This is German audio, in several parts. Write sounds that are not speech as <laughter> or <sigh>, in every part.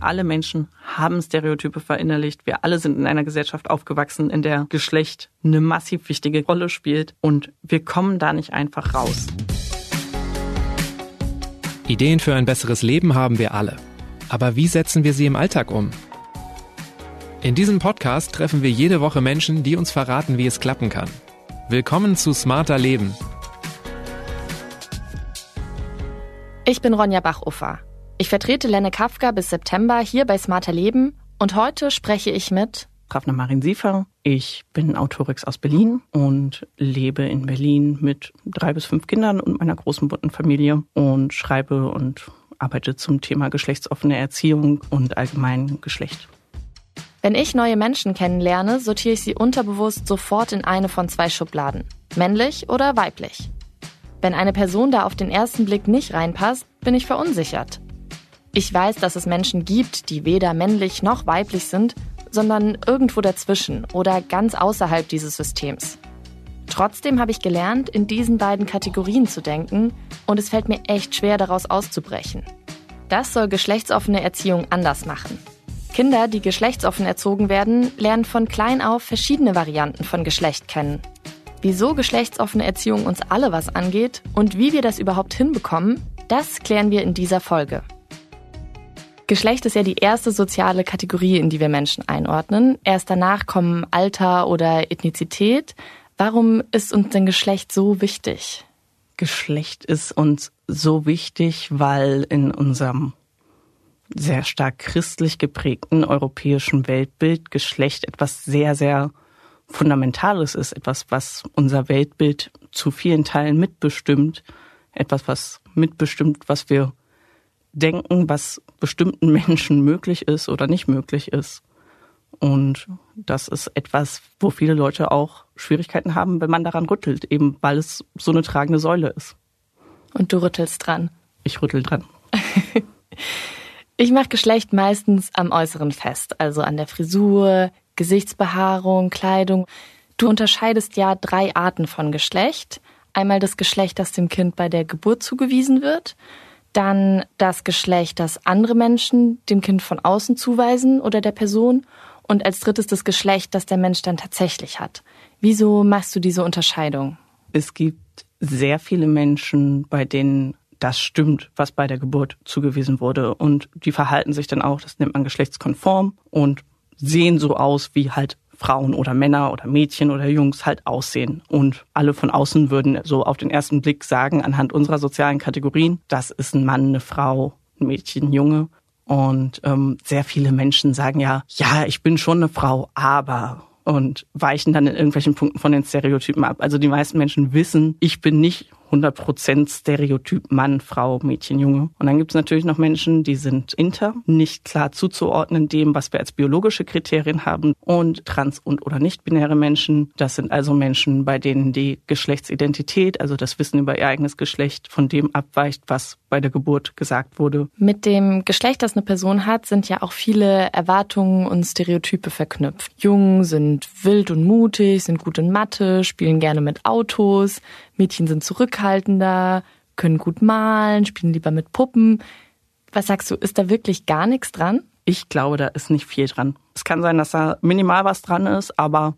Alle Menschen haben Stereotype verinnerlicht. Wir alle sind in einer Gesellschaft aufgewachsen, in der Geschlecht eine massiv wichtige Rolle spielt. Und wir kommen da nicht einfach raus. Ideen für ein besseres Leben haben wir alle. Aber wie setzen wir sie im Alltag um? In diesem Podcast treffen wir jede Woche Menschen, die uns verraten, wie es klappen kann. Willkommen zu Smarter Leben. Ich bin Ronja Bachuffer. Ich vertrete Lenne Kafka bis September hier bei Smarter Leben und heute spreche ich mit Ravna Marin Siefer. Ich bin Autorix aus Berlin und lebe in Berlin mit drei bis fünf Kindern und meiner großen bunten Familie und schreibe und arbeite zum Thema geschlechtsoffene Erziehung und allgemein Geschlecht. Wenn ich neue Menschen kennenlerne, sortiere ich sie unterbewusst sofort in eine von zwei Schubladen. Männlich oder weiblich. Wenn eine Person da auf den ersten Blick nicht reinpasst, bin ich verunsichert. Ich weiß, dass es Menschen gibt, die weder männlich noch weiblich sind, sondern irgendwo dazwischen oder ganz außerhalb dieses Systems. Trotzdem habe ich gelernt, in diesen beiden Kategorien zu denken und es fällt mir echt schwer, daraus auszubrechen. Das soll geschlechtsoffene Erziehung anders machen. Kinder, die geschlechtsoffen erzogen werden, lernen von klein auf verschiedene Varianten von Geschlecht kennen. Wieso geschlechtsoffene Erziehung uns alle was angeht und wie wir das überhaupt hinbekommen, das klären wir in dieser Folge. Geschlecht ist ja die erste soziale Kategorie, in die wir Menschen einordnen. Erst danach kommen Alter oder Ethnizität. Warum ist uns denn Geschlecht so wichtig? Geschlecht ist uns so wichtig, weil in unserem sehr stark christlich geprägten europäischen Weltbild Geschlecht etwas sehr, sehr Fundamentales ist, etwas, was unser Weltbild zu vielen Teilen mitbestimmt, etwas, was mitbestimmt, was wir denken, was bestimmten Menschen möglich ist oder nicht möglich ist. Und das ist etwas, wo viele Leute auch Schwierigkeiten haben, wenn man daran rüttelt, eben weil es so eine tragende Säule ist. Und du rüttelst dran. Ich rüttel dran. <laughs> ich mache Geschlecht meistens am Äußeren fest, also an der Frisur, Gesichtsbehaarung, Kleidung. Du unterscheidest ja drei Arten von Geschlecht. Einmal das Geschlecht, das dem Kind bei der Geburt zugewiesen wird dann das Geschlecht, das andere Menschen dem Kind von außen zuweisen oder der Person und als drittes das Geschlecht, das der Mensch dann tatsächlich hat. Wieso machst du diese Unterscheidung? Es gibt sehr viele Menschen, bei denen das stimmt, was bei der Geburt zugewiesen wurde. Und die verhalten sich dann auch, das nennt man geschlechtskonform und sehen so aus, wie halt Frauen oder Männer oder Mädchen oder Jungs halt aussehen. Und alle von außen würden so auf den ersten Blick sagen, anhand unserer sozialen Kategorien, das ist ein Mann, eine Frau, ein Mädchen, ein Junge. Und ähm, sehr viele Menschen sagen ja, ja, ich bin schon eine Frau, aber und weichen dann in irgendwelchen Punkten von den Stereotypen ab. Also die meisten Menschen wissen, ich bin nicht 100% Stereotyp Mann, Frau, Mädchen, Junge. Und dann gibt es natürlich noch Menschen, die sind inter, nicht klar zuzuordnen dem, was wir als biologische Kriterien haben. Und trans- und oder nicht-binäre Menschen, das sind also Menschen, bei denen die Geschlechtsidentität, also das Wissen über ihr eigenes Geschlecht, von dem abweicht, was bei der Geburt gesagt wurde. Mit dem Geschlecht, das eine Person hat, sind ja auch viele Erwartungen und Stereotype verknüpft. Jungen sind wild und mutig, sind gut in Mathe, spielen gerne mit Autos, Mädchen sind zurückhaltender, können gut malen, spielen lieber mit Puppen. Was sagst du, ist da wirklich gar nichts dran? Ich glaube, da ist nicht viel dran. Es kann sein, dass da minimal was dran ist, aber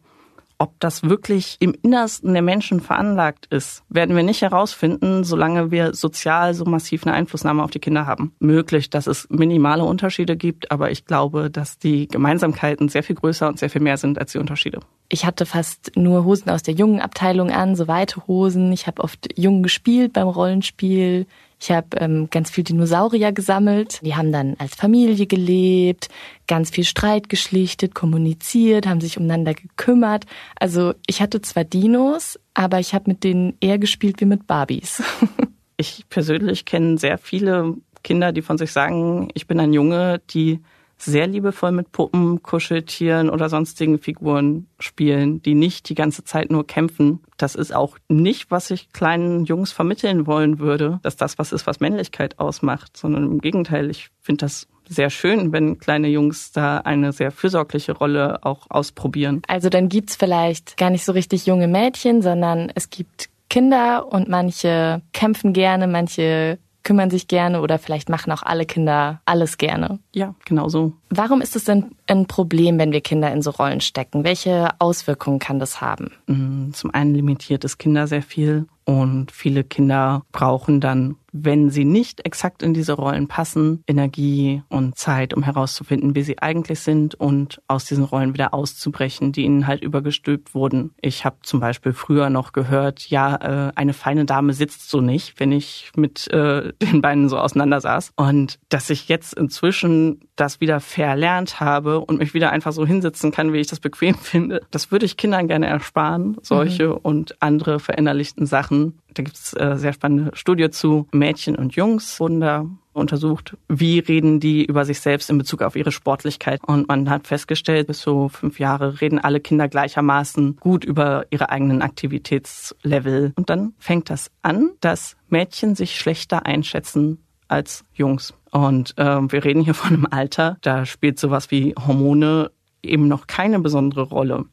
ob das wirklich im Innersten der Menschen veranlagt ist, werden wir nicht herausfinden, solange wir sozial so massiv eine Einflussnahme auf die Kinder haben. Möglich, dass es minimale Unterschiede gibt, aber ich glaube, dass die Gemeinsamkeiten sehr viel größer und sehr viel mehr sind als die Unterschiede. Ich hatte fast nur Hosen aus der jungen Abteilung an, so weite Hosen. Ich habe oft jung gespielt beim Rollenspiel. Ich habe ähm, ganz viel Dinosaurier gesammelt. Die haben dann als Familie gelebt, ganz viel Streit geschlichtet, kommuniziert, haben sich umeinander gekümmert. Also ich hatte zwar Dinos, aber ich habe mit denen eher gespielt wie mit Barbies. <laughs> ich persönlich kenne sehr viele Kinder, die von sich sagen, ich bin ein Junge, die sehr liebevoll mit Puppen, Kuscheltieren oder sonstigen Figuren spielen, die nicht die ganze Zeit nur kämpfen. Das ist auch nicht, was ich kleinen Jungs vermitteln wollen würde, dass das was ist, was Männlichkeit ausmacht, sondern im Gegenteil, ich finde das sehr schön, wenn kleine Jungs da eine sehr fürsorgliche Rolle auch ausprobieren. Also dann gibt's vielleicht gar nicht so richtig junge Mädchen, sondern es gibt Kinder und manche kämpfen gerne, manche kümmern sich gerne oder vielleicht machen auch alle Kinder alles gerne. Ja, genau so. Warum ist es denn ein Problem, wenn wir Kinder in so Rollen stecken? Welche Auswirkungen kann das haben? Mm, zum einen limitiert es Kinder sehr viel und viele Kinder brauchen dann, wenn sie nicht exakt in diese Rollen passen, Energie und Zeit, um herauszufinden, wie sie eigentlich sind und aus diesen Rollen wieder auszubrechen, die ihnen halt übergestülpt wurden. Ich habe zum Beispiel früher noch gehört, ja, äh, eine feine Dame sitzt so nicht, wenn ich mit äh, <laughs> den Beinen so auseinander saß. Und dass ich jetzt inzwischen das wieder verlernt habe und mich wieder einfach so hinsetzen kann, wie ich das bequem <laughs> finde, das würde ich Kindern gerne ersparen, solche mhm. und andere verinnerlichten Sachen. Da gibt es äh, sehr spannende Studie zu. Mädchen und Jungs wurden da untersucht, wie reden die über sich selbst in Bezug auf ihre Sportlichkeit. Und man hat festgestellt, bis so fünf Jahre reden alle Kinder gleichermaßen gut über ihre eigenen Aktivitätslevel. Und dann fängt das an, dass Mädchen sich schlechter einschätzen als Jungs. Und äh, wir reden hier von einem Alter, da spielt sowas wie Hormone eben noch keine besondere Rolle.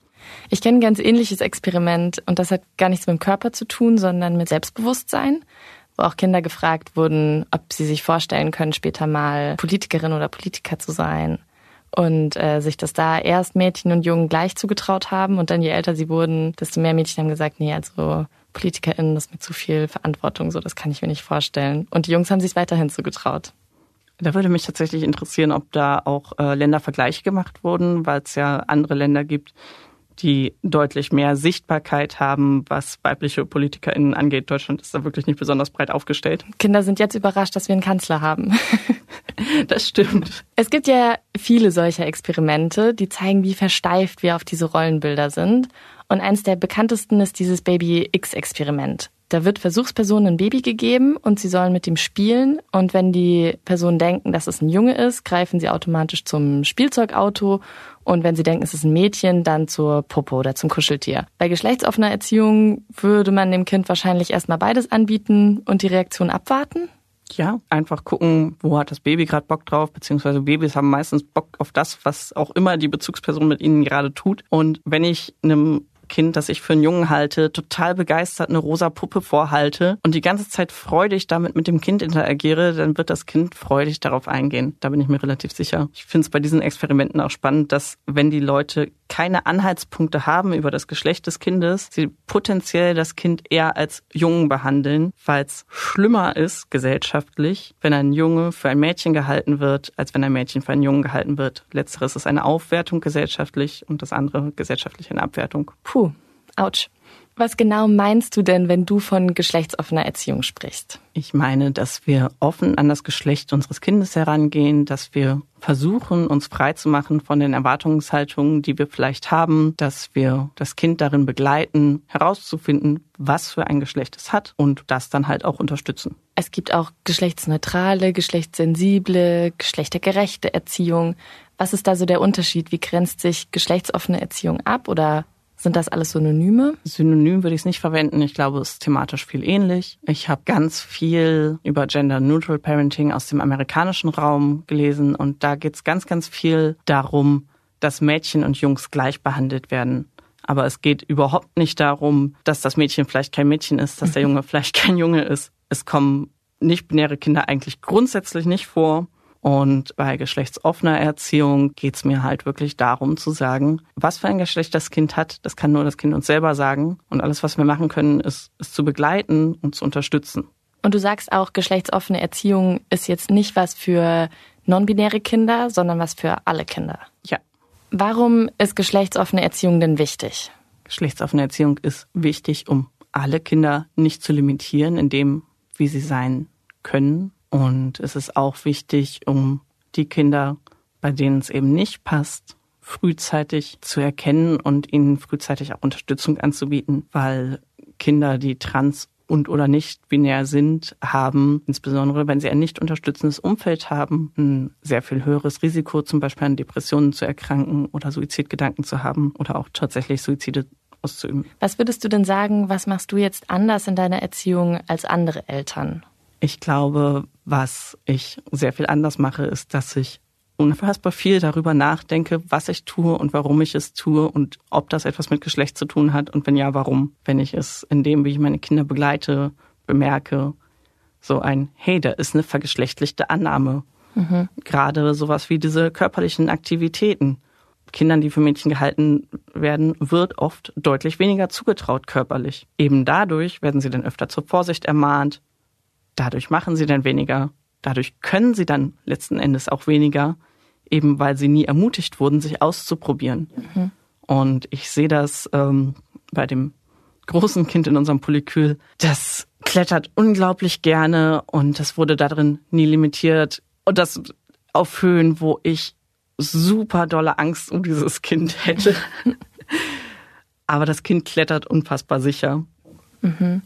Ich kenne ein ganz ähnliches Experiment und das hat gar nichts mit dem Körper zu tun, sondern mit Selbstbewusstsein, wo auch Kinder gefragt wurden, ob sie sich vorstellen können, später mal Politikerin oder Politiker zu sein. Und äh, sich das da erst Mädchen und Jungen gleich zugetraut haben und dann je älter sie wurden, desto mehr Mädchen haben gesagt, nee, also PolitikerInnen, das ist mir zu viel Verantwortung, so das kann ich mir nicht vorstellen. Und die Jungs haben sich weiterhin zugetraut. Da würde mich tatsächlich interessieren, ob da auch äh, Ländervergleiche gemacht wurden, weil es ja andere Länder gibt, die deutlich mehr Sichtbarkeit haben, was weibliche PolitikerInnen angeht. Deutschland ist da wirklich nicht besonders breit aufgestellt. Kinder sind jetzt überrascht, dass wir einen Kanzler haben. <laughs> das stimmt. Es gibt ja viele solcher Experimente, die zeigen, wie versteift wir auf diese Rollenbilder sind. Und eins der bekanntesten ist dieses Baby X-Experiment. Da wird Versuchspersonen ein Baby gegeben und sie sollen mit dem spielen. Und wenn die Personen denken, dass es ein Junge ist, greifen sie automatisch zum Spielzeugauto. Und wenn sie denken, es ist ein Mädchen, dann zur Puppe oder zum Kuscheltier. Bei geschlechtsoffener Erziehung würde man dem Kind wahrscheinlich erstmal beides anbieten und die Reaktion abwarten. Ja, einfach gucken, wo hat das Baby gerade Bock drauf, beziehungsweise Babys haben meistens Bock auf das, was auch immer die Bezugsperson mit ihnen gerade tut. Und wenn ich einem Kind, das ich für einen Jungen halte, total begeistert eine rosa Puppe vorhalte und die ganze Zeit freudig damit mit dem Kind interagiere, dann wird das Kind freudig darauf eingehen. Da bin ich mir relativ sicher. Ich finde es bei diesen Experimenten auch spannend, dass wenn die Leute keine Anhaltspunkte haben über das Geschlecht des Kindes, sie potenziell das Kind eher als Jungen behandeln, weil es schlimmer ist gesellschaftlich, wenn ein Junge für ein Mädchen gehalten wird, als wenn ein Mädchen für einen Jungen gehalten wird. Letzteres ist eine Aufwertung gesellschaftlich und das andere gesellschaftlich eine Abwertung. Puh. Puh, ouch. Was genau meinst du denn, wenn du von geschlechtsoffener Erziehung sprichst? Ich meine, dass wir offen an das Geschlecht unseres Kindes herangehen, dass wir versuchen, uns frei zu machen von den Erwartungshaltungen, die wir vielleicht haben, dass wir das Kind darin begleiten, herauszufinden, was für ein Geschlecht es hat und das dann halt auch unterstützen. Es gibt auch geschlechtsneutrale, geschlechtssensible, geschlechtergerechte Erziehung. Was ist da so der Unterschied? Wie grenzt sich geschlechtsoffene Erziehung ab oder sind das alles Synonyme? Synonym würde ich es nicht verwenden. Ich glaube, es ist thematisch viel ähnlich. Ich habe ganz viel über Gender Neutral Parenting aus dem amerikanischen Raum gelesen und da geht es ganz, ganz viel darum, dass Mädchen und Jungs gleich behandelt werden. Aber es geht überhaupt nicht darum, dass das Mädchen vielleicht kein Mädchen ist, dass der <laughs> Junge vielleicht kein Junge ist. Es kommen nicht-binäre Kinder eigentlich grundsätzlich nicht vor. Und bei geschlechtsoffener Erziehung geht es mir halt wirklich darum zu sagen, was für ein Geschlecht das Kind hat, das kann nur das Kind uns selber sagen. Und alles, was wir machen können, ist, es zu begleiten und zu unterstützen. Und du sagst auch, geschlechtsoffene Erziehung ist jetzt nicht was für non-binäre Kinder, sondern was für alle Kinder. Ja. Warum ist geschlechtsoffene Erziehung denn wichtig? Geschlechtsoffene Erziehung ist wichtig, um alle Kinder nicht zu limitieren in dem, wie sie sein können und es ist auch wichtig, um die Kinder, bei denen es eben nicht passt, frühzeitig zu erkennen und ihnen frühzeitig auch Unterstützung anzubieten, weil Kinder, die trans und oder nicht binär sind, haben, insbesondere wenn sie ein nicht unterstützendes Umfeld haben, ein sehr viel höheres Risiko, zum Beispiel an Depressionen zu erkranken oder Suizidgedanken zu haben oder auch tatsächlich Suizide auszuüben. Was würdest du denn sagen, was machst du jetzt anders in deiner Erziehung als andere Eltern? Ich glaube, was ich sehr viel anders mache, ist, dass ich unfassbar viel darüber nachdenke, was ich tue und warum ich es tue und ob das etwas mit Geschlecht zu tun hat und wenn ja, warum. Wenn ich es in dem, wie ich meine Kinder begleite, bemerke, So ein, hey, da ist eine vergeschlechtlichte Annahme. Mhm. Gerade sowas wie diese körperlichen Aktivitäten. Kindern, die für Mädchen gehalten werden, wird oft deutlich weniger zugetraut körperlich. Eben dadurch werden sie dann öfter zur Vorsicht ermahnt. Dadurch machen sie dann weniger. Dadurch können sie dann letzten Endes auch weniger, eben weil sie nie ermutigt wurden, sich auszuprobieren. Mhm. Und ich sehe das ähm, bei dem großen Kind in unserem Polykül, das klettert unglaublich gerne und das wurde darin nie limitiert. Und das auf Höhen, wo ich super dolle Angst um dieses Kind hätte. <laughs> aber das Kind klettert unfassbar sicher. Mhm.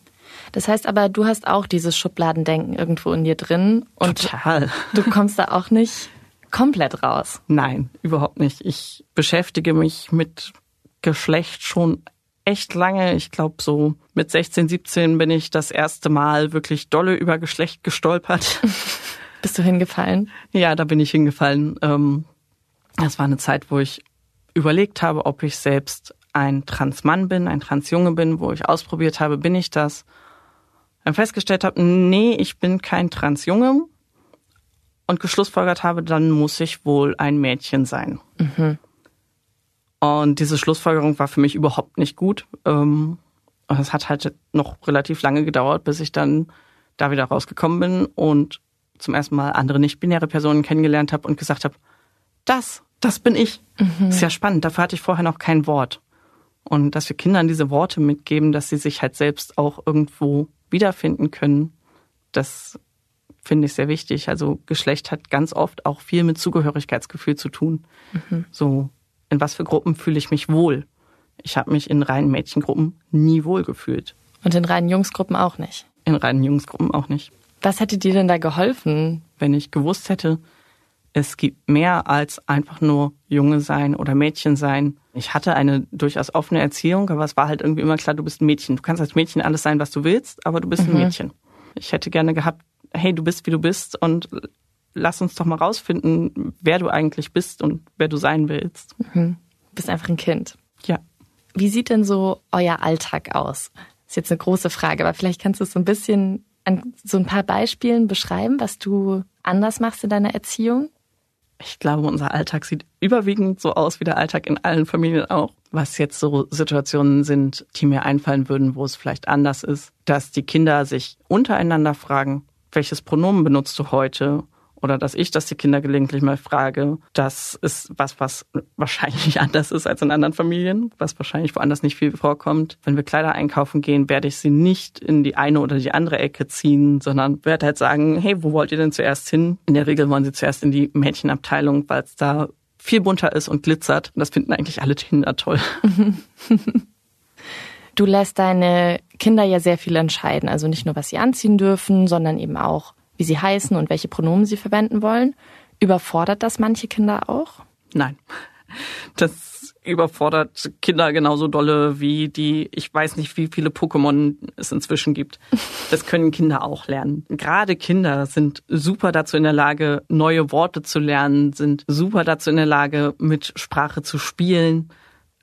Das heißt aber, du hast auch dieses Schubladendenken irgendwo in dir drin. Und Total. Du kommst da auch nicht komplett raus. Nein, überhaupt nicht. Ich beschäftige mich mit Geschlecht schon echt lange. Ich glaube, so mit 16, 17 bin ich das erste Mal wirklich dolle über Geschlecht gestolpert. <laughs> Bist du hingefallen? Ja, da bin ich hingefallen. Ähm, das war eine Zeit, wo ich überlegt habe, ob ich selbst ein Transmann bin, ein Transjunge bin, wo ich ausprobiert habe, bin ich das. Dann festgestellt habe, nee, ich bin kein Transjunge und geschlussfolgert habe, dann muss ich wohl ein Mädchen sein. Mhm. Und diese Schlussfolgerung war für mich überhaupt nicht gut. Ähm, es hat halt noch relativ lange gedauert, bis ich dann da wieder rausgekommen bin und zum ersten Mal andere nicht-binäre Personen kennengelernt habe und gesagt habe, das, das bin ich. Mhm. Ist ja spannend. Dafür hatte ich vorher noch kein Wort. Und dass wir Kindern diese Worte mitgeben, dass sie sich halt selbst auch irgendwo wiederfinden können, das finde ich sehr wichtig. Also Geschlecht hat ganz oft auch viel mit Zugehörigkeitsgefühl zu tun. Mhm. So in was für Gruppen fühle ich mich wohl. Ich habe mich in reinen Mädchengruppen nie wohl gefühlt. Und in reinen Jungsgruppen auch nicht? In reinen Jungsgruppen auch nicht. Was hätte dir denn da geholfen? Wenn ich gewusst hätte, es gibt mehr als einfach nur Junge sein oder Mädchen sein. Ich hatte eine durchaus offene Erziehung, aber es war halt irgendwie immer klar, du bist ein Mädchen. Du kannst als Mädchen alles sein, was du willst, aber du bist mhm. ein Mädchen. Ich hätte gerne gehabt, hey, du bist wie du bist und lass uns doch mal rausfinden, wer du eigentlich bist und wer du sein willst. Mhm. Du bist einfach ein Kind. Ja. Wie sieht denn so euer Alltag aus? Das ist jetzt eine große Frage, aber vielleicht kannst du es so ein bisschen an so ein paar Beispielen beschreiben, was du anders machst in deiner Erziehung? Ich glaube, unser Alltag sieht überwiegend so aus wie der Alltag in allen Familien auch. Was jetzt so Situationen sind, die mir einfallen würden, wo es vielleicht anders ist, dass die Kinder sich untereinander fragen, welches Pronomen benutzt du heute? Oder dass ich das die Kinder gelegentlich mal frage, das ist was, was wahrscheinlich <laughs> anders ist als in anderen Familien, was wahrscheinlich woanders nicht viel vorkommt. Wenn wir Kleider einkaufen gehen, werde ich sie nicht in die eine oder die andere Ecke ziehen, sondern werde halt sagen, hey, wo wollt ihr denn zuerst hin? In der Regel wollen sie zuerst in die Mädchenabteilung, weil es da viel bunter ist und glitzert. Und das finden eigentlich alle Kinder toll. Du lässt deine Kinder ja sehr viel entscheiden, also nicht nur, was sie anziehen dürfen, sondern eben auch, wie sie heißen und welche Pronomen sie verwenden wollen. Überfordert das manche Kinder auch? Nein. Das überfordert Kinder genauso dolle wie die, ich weiß nicht, wie viele Pokémon es inzwischen gibt. Das können Kinder auch lernen. Gerade Kinder sind super dazu in der Lage, neue Worte zu lernen, sind super dazu in der Lage, mit Sprache zu spielen.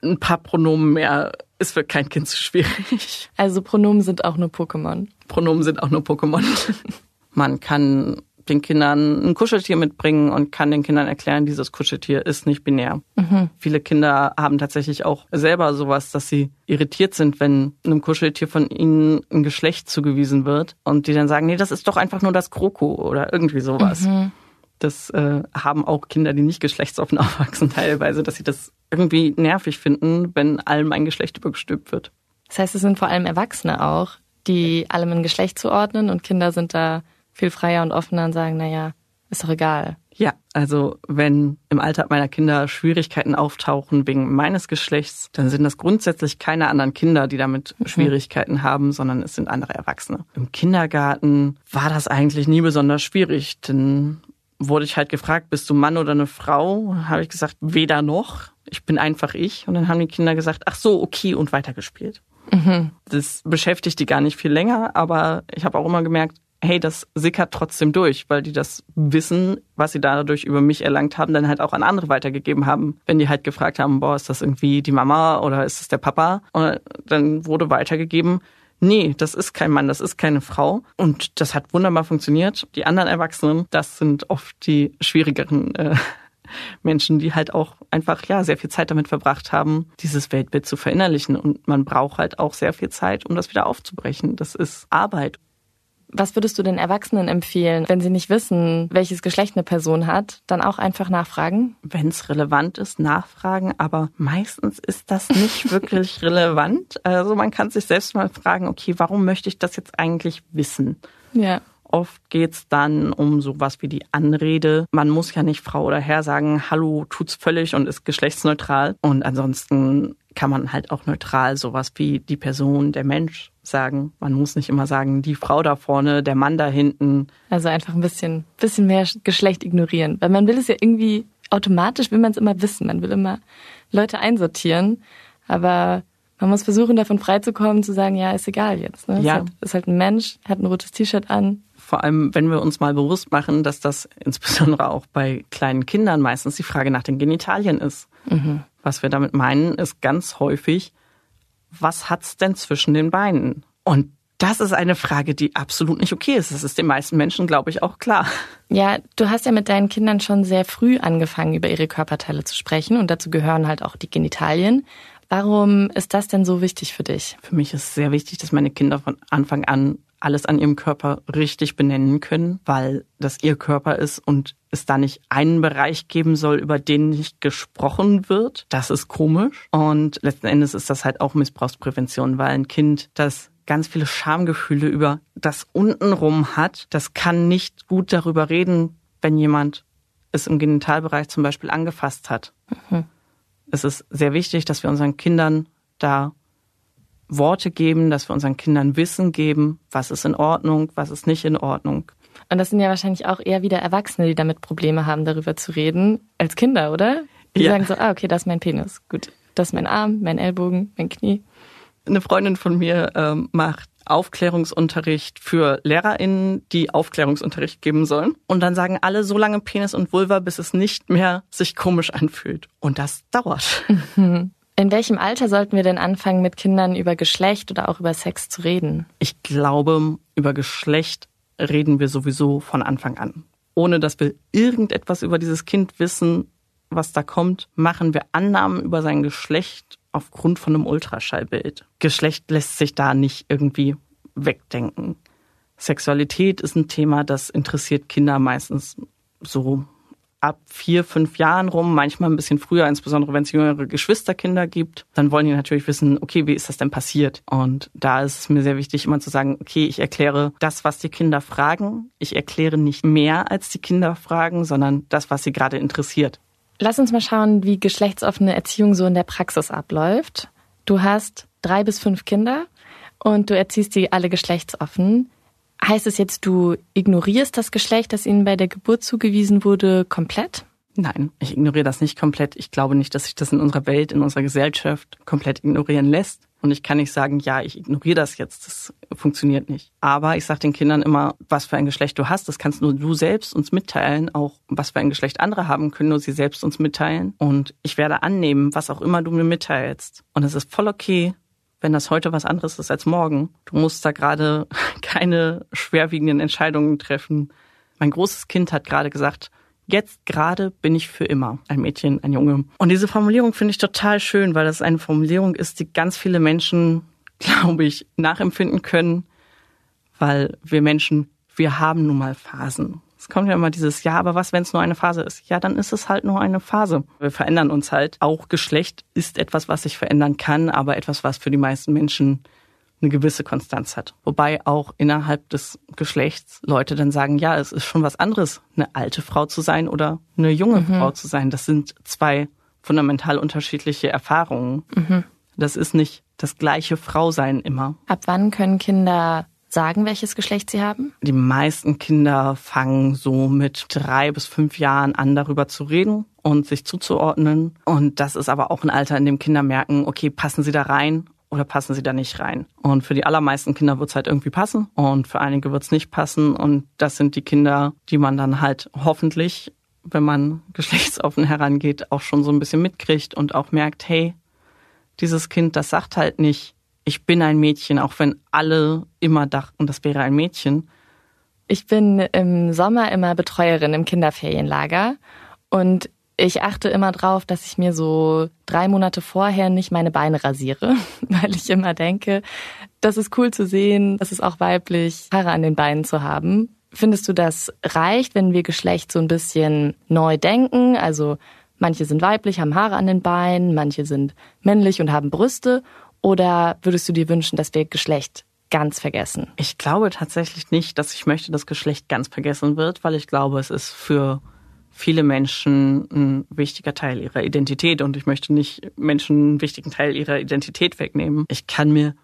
Ein paar Pronomen mehr ist für kein Kind zu schwierig. Also Pronomen sind auch nur Pokémon. Pronomen sind auch nur Pokémon. Man kann den Kindern ein Kuscheltier mitbringen und kann den Kindern erklären, dieses Kuscheltier ist nicht binär. Mhm. Viele Kinder haben tatsächlich auch selber sowas, dass sie irritiert sind, wenn einem Kuscheltier von ihnen ein Geschlecht zugewiesen wird und die dann sagen, nee, das ist doch einfach nur das Kroko oder irgendwie sowas. Mhm. Das äh, haben auch Kinder, die nicht geschlechtsoffen <laughs> aufwachsen, teilweise, dass sie das irgendwie nervig finden, wenn allem ein Geschlecht übergestülpt wird. Das heißt, es sind vor allem Erwachsene auch, die allem ein Geschlecht zuordnen und Kinder sind da viel freier und offener und sagen, naja, ist doch egal. Ja, also wenn im Alter meiner Kinder Schwierigkeiten auftauchen wegen meines Geschlechts, dann sind das grundsätzlich keine anderen Kinder, die damit mhm. Schwierigkeiten haben, sondern es sind andere Erwachsene. Im Kindergarten war das eigentlich nie besonders schwierig, denn wurde ich halt gefragt, bist du Mann oder eine Frau? Habe ich gesagt, weder noch. Ich bin einfach ich. Und dann haben die Kinder gesagt, ach so, okay, und weitergespielt. Mhm. Das beschäftigt die gar nicht viel länger, aber ich habe auch immer gemerkt, hey, das sickert trotzdem durch, weil die das Wissen, was sie dadurch über mich erlangt haben, dann halt auch an andere weitergegeben haben. Wenn die halt gefragt haben, boah, ist das irgendwie die Mama oder ist es der Papa? Und dann wurde weitergegeben, nee, das ist kein Mann, das ist keine Frau. Und das hat wunderbar funktioniert. Die anderen Erwachsenen, das sind oft die schwierigeren äh, <laughs> Menschen, die halt auch einfach ja sehr viel Zeit damit verbracht haben, dieses Weltbild zu verinnerlichen. Und man braucht halt auch sehr viel Zeit, um das wieder aufzubrechen. Das ist Arbeit. Was würdest du den Erwachsenen empfehlen, wenn sie nicht wissen, welches Geschlecht eine Person hat, dann auch einfach nachfragen? Wenn es relevant ist, nachfragen, aber meistens ist das nicht <laughs> wirklich relevant. Also man kann sich selbst mal fragen, okay, warum möchte ich das jetzt eigentlich wissen? Ja. Oft geht's dann um sowas wie die Anrede. Man muss ja nicht Frau oder Herr sagen, hallo tut's völlig und ist geschlechtsneutral. Und ansonsten kann man halt auch neutral sowas wie die Person, der Mensch sagen. Man muss nicht immer sagen, die Frau da vorne, der Mann da hinten. Also einfach ein bisschen, bisschen mehr Geschlecht ignorieren. Weil man will es ja irgendwie automatisch, will man es immer wissen. Man will immer Leute einsortieren. Aber man muss versuchen, davon freizukommen, zu sagen, ja, ist egal jetzt. Ne? Ja. Ist, halt, ist halt ein Mensch, hat ein rotes T-Shirt an, vor allem, wenn wir uns mal bewusst machen, dass das insbesondere auch bei kleinen Kindern meistens die Frage nach den Genitalien ist. Mhm. Was wir damit meinen, ist ganz häufig, was hat's denn zwischen den Beinen? Und das ist eine Frage, die absolut nicht okay ist. Das ist den meisten Menschen, glaube ich, auch klar. Ja, du hast ja mit deinen Kindern schon sehr früh angefangen, über ihre Körperteile zu sprechen und dazu gehören halt auch die Genitalien. Warum ist das denn so wichtig für dich? Für mich ist es sehr wichtig, dass meine Kinder von Anfang an alles an ihrem Körper richtig benennen können, weil das ihr Körper ist und es da nicht einen Bereich geben soll, über den nicht gesprochen wird. Das ist komisch. Und letzten Endes ist das halt auch Missbrauchsprävention, weil ein Kind, das ganz viele Schamgefühle über das untenrum hat, das kann nicht gut darüber reden, wenn jemand es im Genitalbereich zum Beispiel angefasst hat. Mhm. Es ist sehr wichtig, dass wir unseren Kindern da Worte geben, dass wir unseren Kindern Wissen geben, was ist in Ordnung, was ist nicht in Ordnung. Und das sind ja wahrscheinlich auch eher wieder Erwachsene, die damit Probleme haben, darüber zu reden, als Kinder, oder? Die ja. sagen so, ah, okay, das ist mein Penis. Gut, das ist mein Arm, mein Ellbogen, mein Knie. Eine Freundin von mir ähm, macht Aufklärungsunterricht für LehrerInnen, die Aufklärungsunterricht geben sollen. Und dann sagen alle so lange Penis und Vulva, bis es nicht mehr sich komisch anfühlt. Und das dauert. Mhm. In welchem Alter sollten wir denn anfangen, mit Kindern über Geschlecht oder auch über Sex zu reden? Ich glaube, über Geschlecht reden wir sowieso von Anfang an. Ohne dass wir irgendetwas über dieses Kind wissen, was da kommt, machen wir Annahmen über sein Geschlecht aufgrund von einem Ultraschallbild. Geschlecht lässt sich da nicht irgendwie wegdenken. Sexualität ist ein Thema, das interessiert Kinder meistens so ab vier, fünf Jahren rum, manchmal ein bisschen früher, insbesondere wenn es jüngere Geschwisterkinder gibt, dann wollen die natürlich wissen, okay, wie ist das denn passiert? Und da ist es mir sehr wichtig, immer zu sagen, okay, ich erkläre das, was die Kinder fragen. Ich erkläre nicht mehr, als die Kinder fragen, sondern das, was sie gerade interessiert. Lass uns mal schauen, wie geschlechtsoffene Erziehung so in der Praxis abläuft. Du hast drei bis fünf Kinder und du erziehst sie alle geschlechtsoffen. Heißt es jetzt, du ignorierst das Geschlecht, das ihnen bei der Geburt zugewiesen wurde, komplett? Nein, ich ignoriere das nicht komplett. Ich glaube nicht, dass sich das in unserer Welt, in unserer Gesellschaft komplett ignorieren lässt. Und ich kann nicht sagen, ja, ich ignoriere das jetzt. Das funktioniert nicht. Aber ich sage den Kindern immer, was für ein Geschlecht du hast, das kannst nur du selbst uns mitteilen. Auch was für ein Geschlecht andere haben, können nur sie selbst uns mitteilen. Und ich werde annehmen, was auch immer du mir mitteilst. Und es ist voll okay, wenn das heute was anderes ist als morgen. Du musst da gerade <laughs> keine schwerwiegenden Entscheidungen treffen. Mein großes Kind hat gerade gesagt, jetzt gerade bin ich für immer. Ein Mädchen, ein Junge. Und diese Formulierung finde ich total schön, weil das eine Formulierung ist, die ganz viele Menschen, <laughs> glaube ich, nachempfinden können, weil wir Menschen, wir haben nun mal Phasen. Es kommt ja immer dieses, ja, aber was, wenn es nur eine Phase ist? Ja, dann ist es halt nur eine Phase. Wir verändern uns halt. Auch Geschlecht ist etwas, was sich verändern kann, aber etwas, was für die meisten Menschen eine gewisse Konstanz hat. Wobei auch innerhalb des Geschlechts Leute dann sagen, ja, es ist schon was anderes, eine alte Frau zu sein oder eine junge mhm. Frau zu sein. Das sind zwei fundamental unterschiedliche Erfahrungen. Mhm. Das ist nicht das gleiche Frausein immer. Ab wann können Kinder sagen, welches Geschlecht sie haben? Die meisten Kinder fangen so mit drei bis fünf Jahren an, darüber zu reden und sich zuzuordnen. Und das ist aber auch ein Alter, in dem Kinder merken, okay, passen sie da rein oder passen sie da nicht rein? Und für die allermeisten Kinder wird es halt irgendwie passen und für einige wird es nicht passen. Und das sind die Kinder, die man dann halt hoffentlich, wenn man <laughs> geschlechtsoffen herangeht, auch schon so ein bisschen mitkriegt und auch merkt, hey, dieses Kind, das sagt halt nicht, ich bin ein Mädchen, auch wenn alle immer dachten, das wäre ein Mädchen. Ich bin im Sommer immer Betreuerin im Kinderferienlager und ich achte immer drauf, dass ich mir so drei Monate vorher nicht meine Beine rasiere, <laughs> weil ich immer denke, das ist cool zu sehen, das ist auch weiblich, Haare an den Beinen zu haben. Findest du, das reicht, wenn wir Geschlecht so ein bisschen neu denken? Also manche sind weiblich, haben Haare an den Beinen, manche sind männlich und haben Brüste. Oder würdest du dir wünschen, dass wir Geschlecht ganz vergessen? Ich glaube tatsächlich nicht, dass ich möchte, dass Geschlecht ganz vergessen wird, weil ich glaube, es ist für viele Menschen ein wichtiger Teil ihrer Identität und ich möchte nicht Menschen einen wichtigen Teil ihrer Identität wegnehmen. Ich kann mir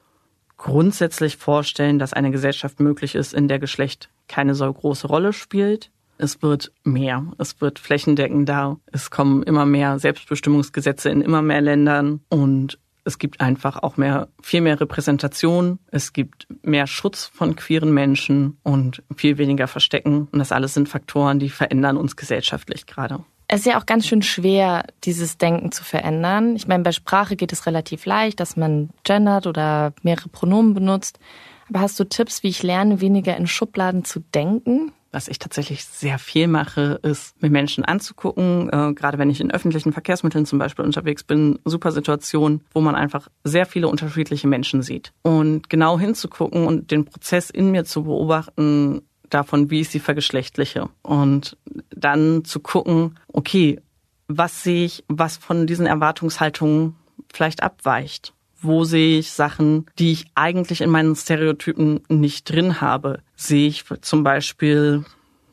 grundsätzlich vorstellen, dass eine Gesellschaft möglich ist, in der Geschlecht keine so große Rolle spielt. Es wird mehr, es wird flächendeckender, es kommen immer mehr Selbstbestimmungsgesetze in immer mehr Ländern und es gibt einfach auch mehr, viel mehr Repräsentation. Es gibt mehr Schutz von queeren Menschen und viel weniger Verstecken. Und das alles sind Faktoren, die verändern uns gesellschaftlich gerade. Es ist ja auch ganz schön schwer, dieses Denken zu verändern. Ich meine, bei Sprache geht es relativ leicht, dass man gendert oder mehrere Pronomen benutzt. Aber hast du Tipps, wie ich lerne, weniger in Schubladen zu denken? Was ich tatsächlich sehr viel mache, ist, mir Menschen anzugucken. Äh, gerade wenn ich in öffentlichen Verkehrsmitteln zum Beispiel unterwegs bin, super Situation, wo man einfach sehr viele unterschiedliche Menschen sieht. Und genau hinzugucken und den Prozess in mir zu beobachten, davon, wie ich sie vergeschlechtliche. Und dann zu gucken, okay, was sehe ich, was von diesen Erwartungshaltungen vielleicht abweicht? Wo sehe ich Sachen, die ich eigentlich in meinen Stereotypen nicht drin habe? Sehe ich zum Beispiel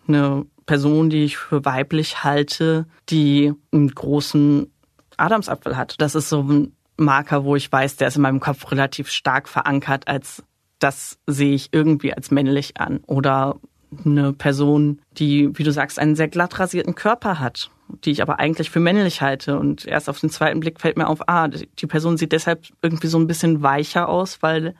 eine Person, die ich für weiblich halte, die einen großen Adamsapfel hat. Das ist so ein Marker, wo ich weiß, der ist in meinem Kopf relativ stark verankert, als das sehe ich irgendwie als männlich an. Oder eine Person, die, wie du sagst, einen sehr glatt rasierten Körper hat die ich aber eigentlich für männlich halte. Und erst auf den zweiten Blick fällt mir auf, ah, die Person sieht deshalb irgendwie so ein bisschen weicher aus, weil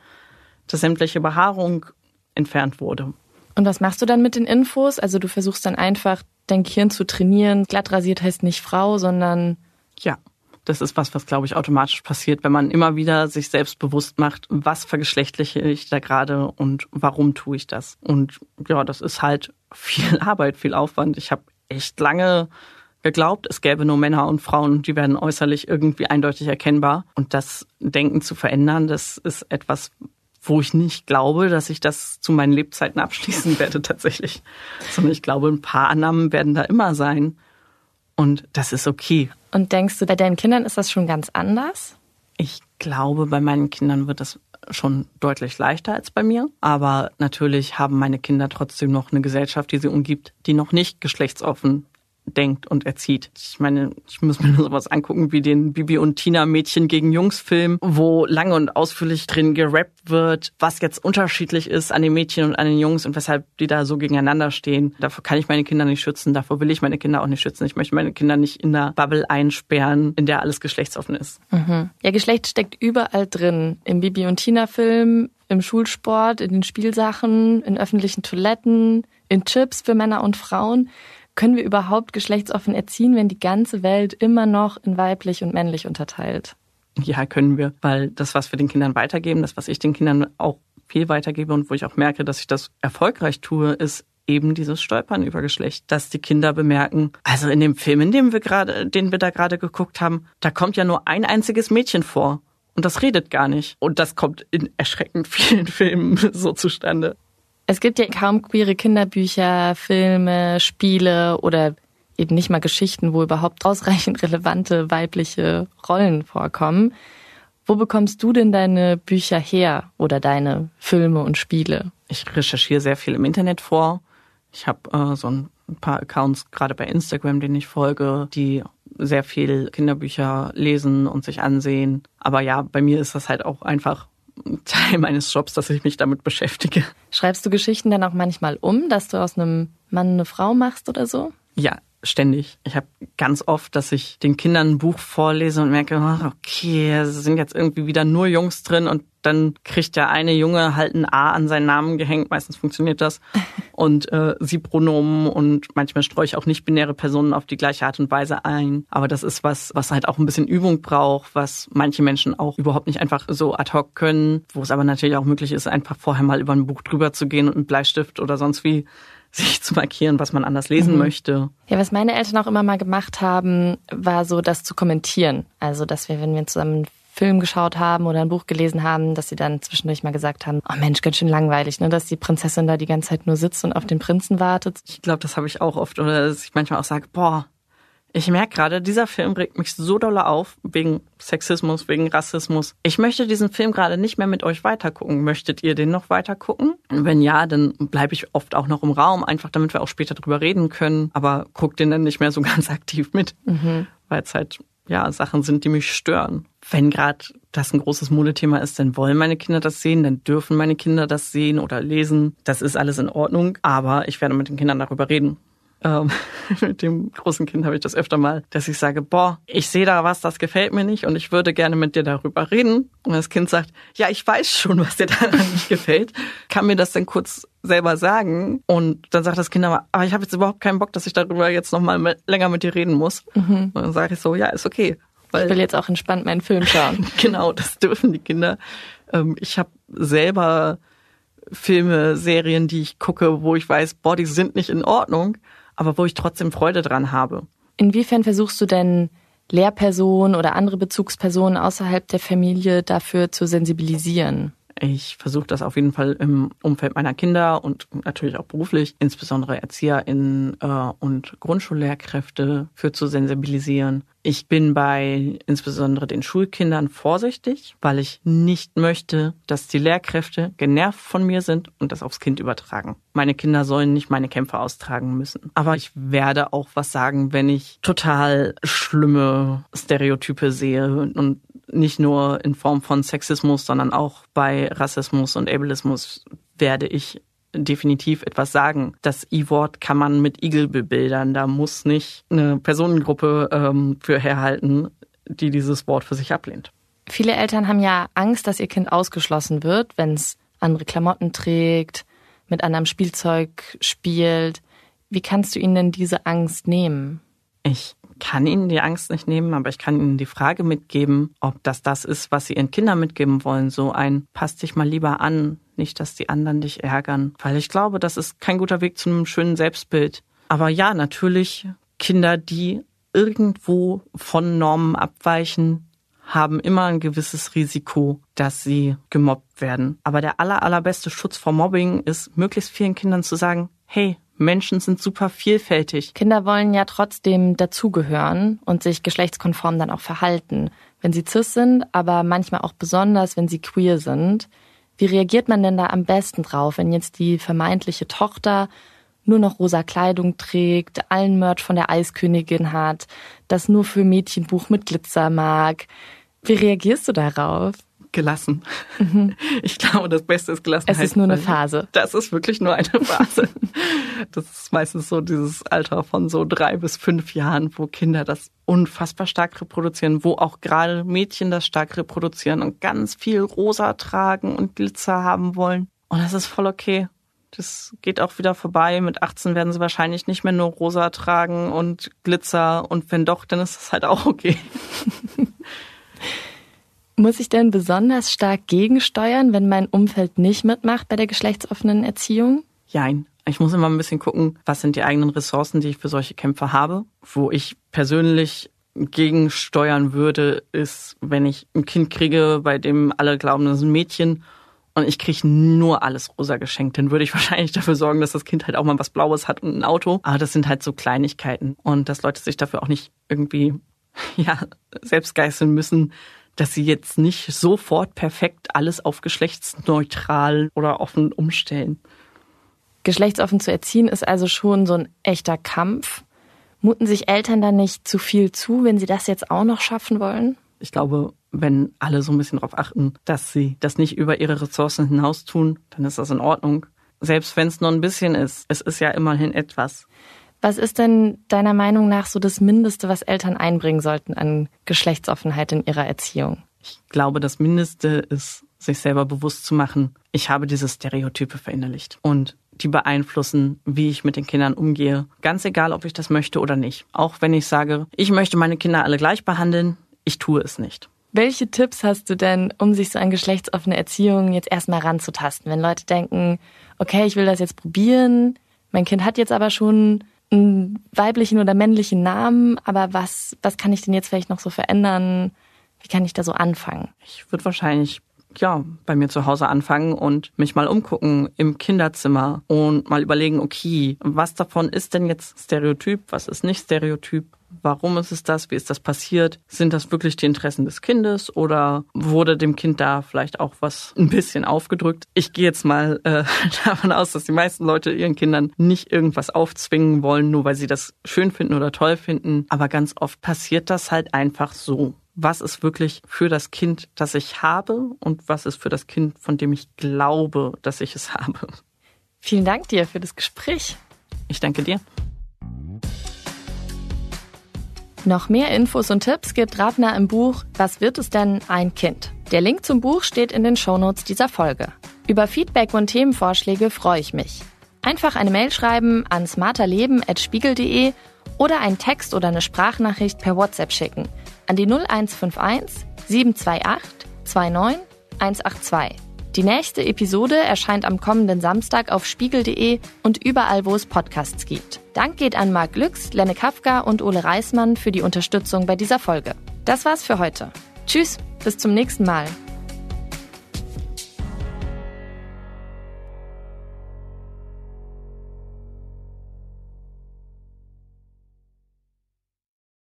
das sämtliche Behaarung entfernt wurde. Und was machst du dann mit den Infos? Also du versuchst dann einfach dein Gehirn zu trainieren. Glatt rasiert heißt nicht Frau, sondern ja. Das ist was, was glaube ich automatisch passiert, wenn man immer wieder sich selbst bewusst macht, was vergeschlechtliche ich da gerade und warum tue ich das. Und ja, das ist halt viel <laughs> Arbeit, viel Aufwand. Ich habe echt lange geglaubt, es gäbe nur Männer und Frauen, die werden äußerlich irgendwie eindeutig erkennbar. Und das Denken zu verändern, das ist etwas, wo ich nicht glaube, dass ich das zu meinen Lebzeiten abschließen <laughs> werde tatsächlich. Sondern ich glaube, ein paar Annahmen werden da immer sein. Und das ist okay. Und denkst du, bei deinen Kindern ist das schon ganz anders? Ich glaube, bei meinen Kindern wird das schon deutlich leichter als bei mir. Aber natürlich haben meine Kinder trotzdem noch eine Gesellschaft, die sie umgibt, die noch nicht geschlechtsoffen denkt und erzieht. Ich meine, ich muss mir <laughs> nur sowas angucken wie den Bibi und Tina Mädchen gegen Jungs Film, wo lange und ausführlich drin gerappt wird, was jetzt unterschiedlich ist an den Mädchen und an den Jungs und weshalb die da so gegeneinander stehen. Davor kann ich meine Kinder nicht schützen, davor will ich meine Kinder auch nicht schützen. Ich möchte meine Kinder nicht in einer Bubble einsperren, in der alles geschlechtsoffen ist. Mhm. Ja, Geschlecht steckt überall drin. Im Bibi und Tina Film, im Schulsport, in den Spielsachen, in öffentlichen Toiletten, in Chips für Männer und Frauen. Können wir überhaupt geschlechtsoffen erziehen, wenn die ganze Welt immer noch in weiblich und männlich unterteilt? Ja, können wir, weil das, was wir den Kindern weitergeben, das, was ich den Kindern auch viel weitergebe und wo ich auch merke, dass ich das erfolgreich tue, ist eben dieses Stolpern über Geschlecht, dass die Kinder bemerken, also in dem Film, in dem wir gerade, den wir da gerade geguckt haben, da kommt ja nur ein einziges Mädchen vor. Und das redet gar nicht. Und das kommt in erschreckend vielen <laughs> Filmen so zustande. Es gibt ja kaum queere Kinderbücher, Filme, Spiele oder eben nicht mal Geschichten, wo überhaupt <laughs> ausreichend relevante weibliche Rollen vorkommen. Wo bekommst du denn deine Bücher her oder deine Filme und Spiele? Ich recherchiere sehr viel im Internet vor. Ich habe äh, so ein paar Accounts, gerade bei Instagram, denen ich folge, die sehr viel Kinderbücher lesen und sich ansehen. Aber ja, bei mir ist das halt auch einfach Teil meines Jobs, dass ich mich damit beschäftige. Schreibst du Geschichten dann auch manchmal um, dass du aus einem Mann eine Frau machst oder so? Ja, ständig. Ich habe ganz oft, dass ich den Kindern ein Buch vorlese und merke, ach, okay, es sind jetzt irgendwie wieder nur Jungs drin und dann kriegt der eine Junge halt ein A an seinen Namen gehängt, meistens funktioniert das, <laughs> und äh, sie Pronomen und manchmal streue ich auch nicht-binäre Personen auf die gleiche Art und Weise ein. Aber das ist was, was halt auch ein bisschen Übung braucht, was manche Menschen auch überhaupt nicht einfach so ad hoc können, wo es aber natürlich auch möglich ist, einfach vorher mal über ein Buch drüber zu gehen und einen Bleistift oder sonst wie sich zu markieren, was man anders lesen mhm. möchte. Ja, was meine Eltern auch immer mal gemacht haben, war so das zu kommentieren. Also, dass wir, wenn wir zusammen einen Film geschaut haben oder ein Buch gelesen haben, dass sie dann zwischendurch mal gesagt haben, oh Mensch, ganz schön langweilig, ne, dass die Prinzessin da die ganze Zeit nur sitzt und auf den Prinzen wartet. Ich glaube, das habe ich auch oft oder dass ich manchmal auch sage, boah, ich merke gerade, dieser Film regt mich so doll auf, wegen Sexismus, wegen Rassismus. Ich möchte diesen Film gerade nicht mehr mit euch weitergucken. Möchtet ihr den noch weitergucken? Wenn ja, dann bleibe ich oft auch noch im Raum, einfach damit wir auch später drüber reden können. Aber guckt den dann nicht mehr so <laughs> ganz aktiv mit, mhm. weil es halt ja Sachen sind, die mich stören. Wenn gerade das ein großes Modethema ist, dann wollen meine Kinder das sehen, dann dürfen meine Kinder das sehen oder lesen. Das ist alles in Ordnung, aber ich werde mit den Kindern darüber reden ähm, <laughs> mit dem großen Kind habe ich das öfter mal, dass ich sage, boah, ich sehe da was, das gefällt mir nicht und ich würde gerne mit dir darüber reden. Und das Kind sagt, ja, ich weiß schon, was dir <laughs> daran nicht gefällt. Kann mir das denn kurz selber sagen? Und dann sagt das Kind aber, aber ich habe jetzt überhaupt keinen Bock, dass ich darüber jetzt nochmal mit, länger mit dir reden muss. Mhm. Und dann sage ich so, ja, ist okay. Weil, ich will jetzt auch entspannt meinen Film schauen. <laughs> genau, das dürfen die Kinder. Ähm, ich habe selber Filme, Serien, die ich gucke, wo ich weiß, boah, die sind nicht in Ordnung aber wo ich trotzdem Freude dran habe. Inwiefern versuchst du denn Lehrpersonen oder andere Bezugspersonen außerhalb der Familie dafür zu sensibilisieren? Ich versuche das auf jeden Fall im Umfeld meiner Kinder und natürlich auch beruflich, insbesondere ErzieherInnen äh, und Grundschullehrkräfte für zu sensibilisieren. Ich bin bei insbesondere den Schulkindern vorsichtig, weil ich nicht möchte, dass die Lehrkräfte genervt von mir sind und das aufs Kind übertragen. Meine Kinder sollen nicht meine Kämpfe austragen müssen. Aber ich werde auch was sagen, wenn ich total schlimme Stereotype sehe und nicht nur in Form von Sexismus, sondern auch bei Rassismus und Ableismus werde ich definitiv etwas sagen. Das I-Wort kann man mit Igel bebildern. Da muss nicht eine Personengruppe ähm, für herhalten, die dieses Wort für sich ablehnt. Viele Eltern haben ja Angst, dass ihr Kind ausgeschlossen wird, wenn es andere Klamotten trägt, mit anderem Spielzeug spielt. Wie kannst du ihnen denn diese Angst nehmen? Ich kann ihnen die Angst nicht nehmen, aber ich kann ihnen die Frage mitgeben, ob das das ist, was sie ihren Kindern mitgeben wollen. So ein, passt dich mal lieber an, nicht, dass die anderen dich ärgern. Weil ich glaube, das ist kein guter Weg zu einem schönen Selbstbild. Aber ja, natürlich Kinder, die irgendwo von Normen abweichen, haben immer ein gewisses Risiko, dass sie gemobbt werden. Aber der aller, allerbeste Schutz vor Mobbing ist, möglichst vielen Kindern zu sagen, hey, Menschen sind super vielfältig. Kinder wollen ja trotzdem dazugehören und sich geschlechtskonform dann auch verhalten. Wenn sie cis sind, aber manchmal auch besonders, wenn sie queer sind. Wie reagiert man denn da am besten drauf, wenn jetzt die vermeintliche Tochter nur noch rosa Kleidung trägt, allen Merch von der Eiskönigin hat, das nur für Mädchenbuch mit Glitzer mag? Wie reagierst du darauf? Gelassen. Mhm. <laughs> Ich glaube, das Beste ist gelassen. Es ist nur eine Phase. Das ist wirklich nur eine <laughs> Phase. das ist meistens so dieses Alter von so drei bis fünf Jahren, wo Kinder das unfassbar stark reproduzieren, wo auch gerade Mädchen das stark reproduzieren und ganz viel rosa tragen und Glitzer haben wollen. Und das ist voll okay. Das geht auch wieder vorbei. Mit 18 werden sie wahrscheinlich nicht mehr nur rosa tragen und Glitzer. Und wenn doch, dann ist das halt auch okay. <laughs> Muss ich denn besonders stark gegensteuern, wenn mein Umfeld nicht mitmacht bei der geschlechtsoffenen Erziehung? Jein. Ich muss immer ein bisschen gucken, was sind die eigenen Ressourcen, die ich für solche Kämpfe habe. Wo ich persönlich gegensteuern würde, ist, wenn ich ein Kind kriege, bei dem alle glauben, das ist ein Mädchen und ich kriege nur alles rosa geschenkt, dann würde ich <laughs> wahrscheinlich dafür sorgen, dass das Kind halt auch mal was Blaues hat und ein Auto. Aber das sind halt so Kleinigkeiten und dass Leute sich dafür auch nicht irgendwie <laughs> ja selbst geißeln müssen, dass sie jetzt nicht sofort perfekt alles auf geschlechtsneutral oder offen umstellen. Geschlechtsoffen zu erziehen ist also schon so ein echter Kampf. Muten sich Eltern dann nicht zu viel zu, wenn sie das jetzt auch noch schaffen wollen? Ich glaube, wenn alle so ein bisschen darauf achten, dass sie das nicht über ihre Ressourcen hinaus tun, dann ist das in Ordnung. Selbst wenn es nur ein bisschen ist, es ist ja immerhin etwas. Was ist denn deiner Meinung nach so das Mindeste, was Eltern einbringen sollten an Geschlechtsoffenheit in ihrer Erziehung? Ich glaube, das Mindeste ist, sich selber bewusst zu machen, ich habe diese Stereotype verinnerlicht. Und die beeinflussen, wie ich mit den Kindern umgehe. Ganz egal, ob ich das möchte oder nicht. Auch wenn ich sage, ich möchte meine Kinder alle gleich behandeln, ich tue es nicht. Welche Tipps hast du denn, um sich so an geschlechtsoffene Erziehung jetzt erstmal ranzutasten? Wenn Leute denken, okay, ich will das jetzt probieren, mein Kind hat jetzt aber schon weiblichen oder männlichen Namen, aber was, was kann ich denn jetzt vielleicht noch so verändern? Wie kann ich da so anfangen? Ich würde wahrscheinlich ja, bei mir zu Hause anfangen und mich mal umgucken im Kinderzimmer und mal überlegen, okay, was davon ist denn jetzt Stereotyp, was ist nicht Stereotyp? Warum ist es das? Wie ist das passiert? Sind das wirklich die Interessen des Kindes oder wurde dem Kind da vielleicht auch was ein bisschen aufgedrückt? Ich gehe jetzt mal äh, <laughs> davon aus, dass die meisten Leute ihren Kindern nicht irgendwas aufzwingen wollen, nur weil sie das schön finden oder toll finden. Aber ganz oft passiert das halt einfach so. Was ist wirklich für das Kind, das ich habe und was ist für das Kind, von dem ich glaube, dass ich es <laughs> habe? Vielen Dank dir für das Gespräch. Ich danke dir. Noch mehr Infos und Tipps gibt Rabner im Buch Was wird es denn ein Kind? Der Link zum Buch steht in den Shownotes dieser Folge. Über Feedback und Themenvorschläge freue ich mich. Einfach eine Mail schreiben an smarterleben.spiegel.de oder einen Text oder eine Sprachnachricht per WhatsApp schicken an die 0151 728 29 182. Die nächste Episode erscheint am kommenden Samstag auf spiegel.de und überall, wo es Podcasts gibt. Dank geht an Marc Lüx, Lenne Kafka und Ole Reismann für die Unterstützung bei dieser Folge. Das war's für heute. Tschüss, bis zum nächsten Mal.